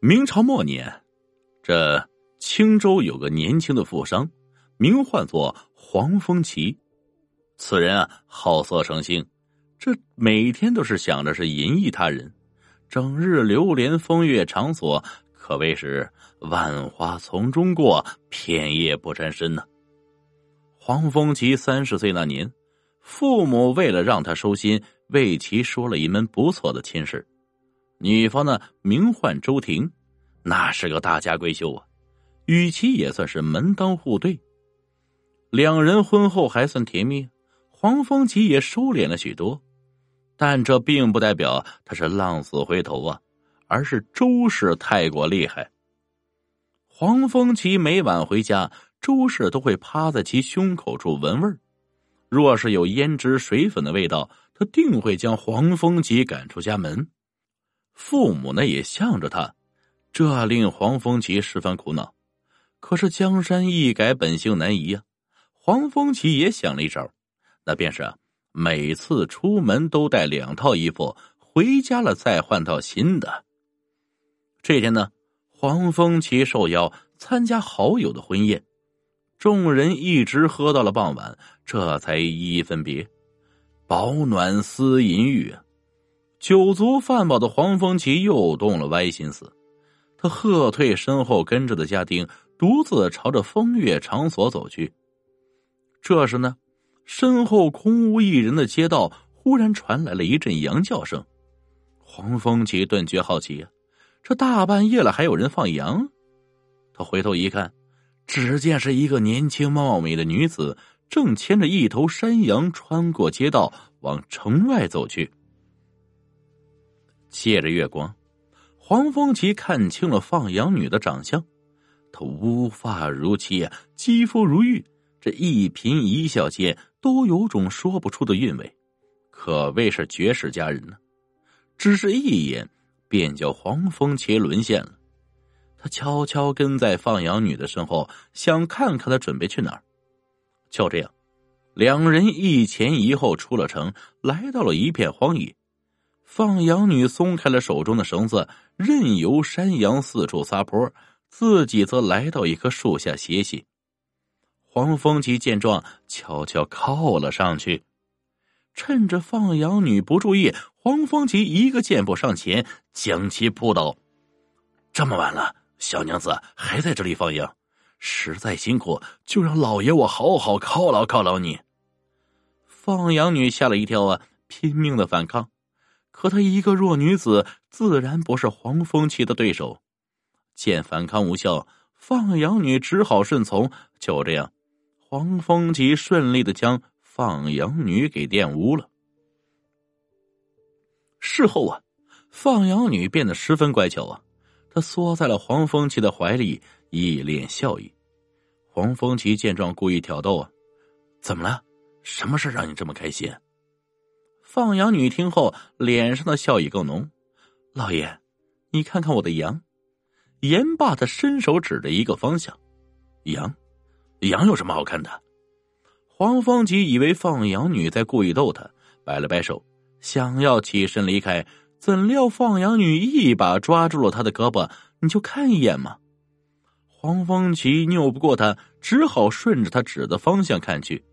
明朝末年，这青州有个年轻的富商，名唤作黄风奇。此人啊，好色成性，这每天都是想着是淫逸他人，整日流连风月场所，可谓是万花丛中过，片叶不沾身呢。黄风奇三十岁那年，父母为了让他收心，为其说了一门不错的亲事。女方呢，名唤周婷，那是个大家闺秀啊，与其也算是门当户对。两人婚后还算甜蜜，黄风奇也收敛了许多，但这并不代表他是浪子回头啊，而是周氏太过厉害。黄风奇每晚回家，周氏都会趴在其胸口处闻味儿，若是有胭脂水粉的味道，他定会将黄风奇赶出家门。父母呢也向着他，这令黄风奇十分苦恼。可是江山易改，本性难移呀。黄风奇也想了一招，那便是啊每次出门都带两套衣服，回家了再换套新的。这天呢，黄风奇受邀参加好友的婚宴，众人一直喝到了傍晚，这才一一分别。饱暖思淫欲啊。酒足饭饱的黄风奇又动了歪心思，他喝退身后跟着的家丁，独自朝着风月场所走去。这时呢，身后空无一人的街道忽然传来了一阵羊叫声。黄风奇顿觉好奇呀，这大半夜了还有人放羊？他回头一看，只见是一个年轻貌美的女子，正牵着一头山羊穿过街道往城外走去。借着月光，黄风奇看清了放羊女的长相。她乌发如漆，肌肤如玉，这一颦一笑间都有种说不出的韵味，可谓是绝世佳人呢。只是一眼，便叫黄风奇沦陷了。他悄悄跟在放羊女的身后，想看看她准备去哪儿。就这样，两人一前一后出了城，来到了一片荒野。放羊女松开了手中的绳子，任由山羊四处撒泼，自己则来到一棵树下歇息。黄风奇见状，悄悄靠了上去，趁着放羊女不注意，黄风奇一个箭步上前，将其扑倒。这么晚了，小娘子还在这里放羊，实在辛苦，就让老爷我好好犒劳犒劳你。放羊女吓了一跳啊，拼命的反抗。可她一个弱女子，自然不是黄风奇的对手。见反抗无效，放羊女只好顺从。就这样，黄风奇顺利的将放羊女给玷污了。事后啊，放羊女变得十分乖巧啊，她缩在了黄风奇的怀里，一脸笑意。黄风奇见状，故意挑逗啊：“怎么了？什么事让你这么开心？”放羊女听后，脸上的笑意更浓。老爷，你看看我的羊。言罢，他伸手指着一个方向。羊，羊有什么好看的？黄风吉以为放羊女在故意逗他，摆了摆手，想要起身离开，怎料放羊女一把抓住了他的胳膊：“你就看一眼嘛。”黄风奇拗不过他，只好顺着他指的方向看去。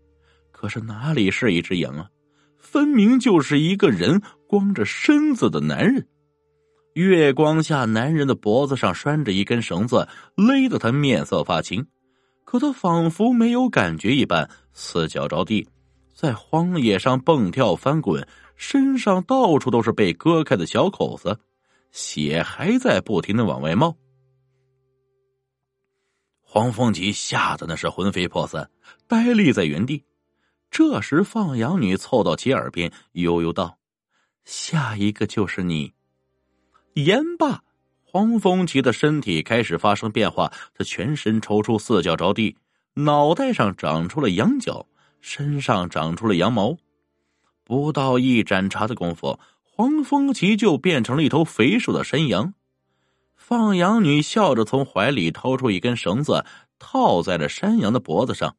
可是哪里是一只羊啊？分明就是一个人光着身子的男人，月光下，男人的脖子上拴着一根绳子，勒得他面色发青。可他仿佛没有感觉一般，四脚着地，在荒野上蹦跳翻滚，身上到处都是被割开的小口子，血还在不停的往外冒。黄凤吉吓得那是魂飞魄散，呆立在原地。这时，放羊女凑到其耳边，悠悠道：“下一个就是你。”言罢，黄风奇的身体开始发生变化，他全身抽搐，四脚着地，脑袋上长出了羊角，身上长出了羊毛。不到一盏茶的功夫，黄风奇就变成了一头肥硕的山羊。放羊女笑着从怀里掏出一根绳子，套在了山羊的脖子上。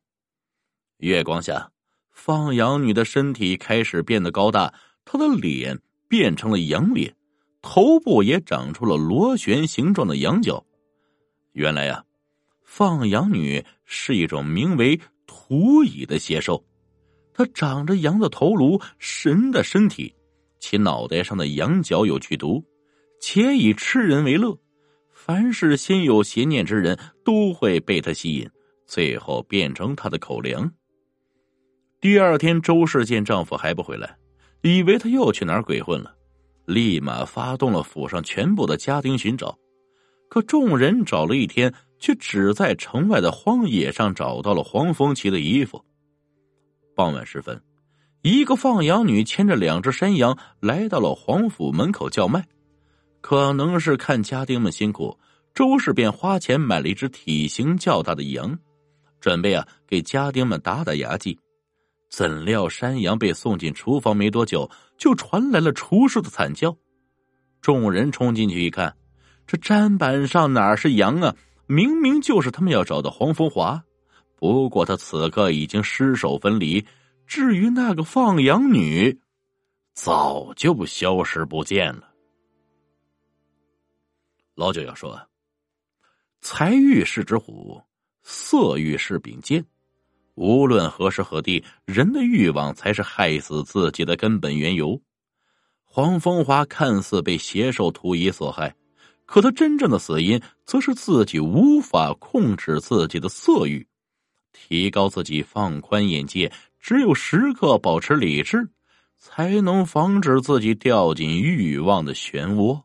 月光下。放羊女的身体开始变得高大，她的脸变成了羊脸，头部也长出了螺旋形状的羊角。原来呀，放羊女是一种名为土蚁的邪兽，它长着羊的头颅，神的身体，其脑袋上的羊角有剧毒，且以吃人为乐。凡是心有邪念之人，都会被他吸引，最后变成他的口粮。第二天，周氏见丈夫还不回来，以为他又去哪儿鬼混了，立马发动了府上全部的家丁寻找。可众人找了一天，却只在城外的荒野上找到了黄风旗的衣服。傍晚时分，一个放羊女牵着两只山羊来到了黄府门口叫卖。可能是看家丁们辛苦，周氏便花钱买了一只体型较大的羊，准备啊给家丁们打打牙祭。怎料山羊被送进厨房没多久，就传来了厨师的惨叫。众人冲进去一看，这砧板上哪是羊啊？明明就是他们要找的黄风华。不过他此刻已经尸首分离。至于那个放羊女，早就消失不见了。老九要说：“财欲是只虎，色欲是柄剑。”无论何时何地，人的欲望才是害死自己的根本缘由。黄风华看似被邪兽图蚁所害，可他真正的死因，则是自己无法控制自己的色欲。提高自己，放宽眼界，只有时刻保持理智，才能防止自己掉进欲望的漩涡。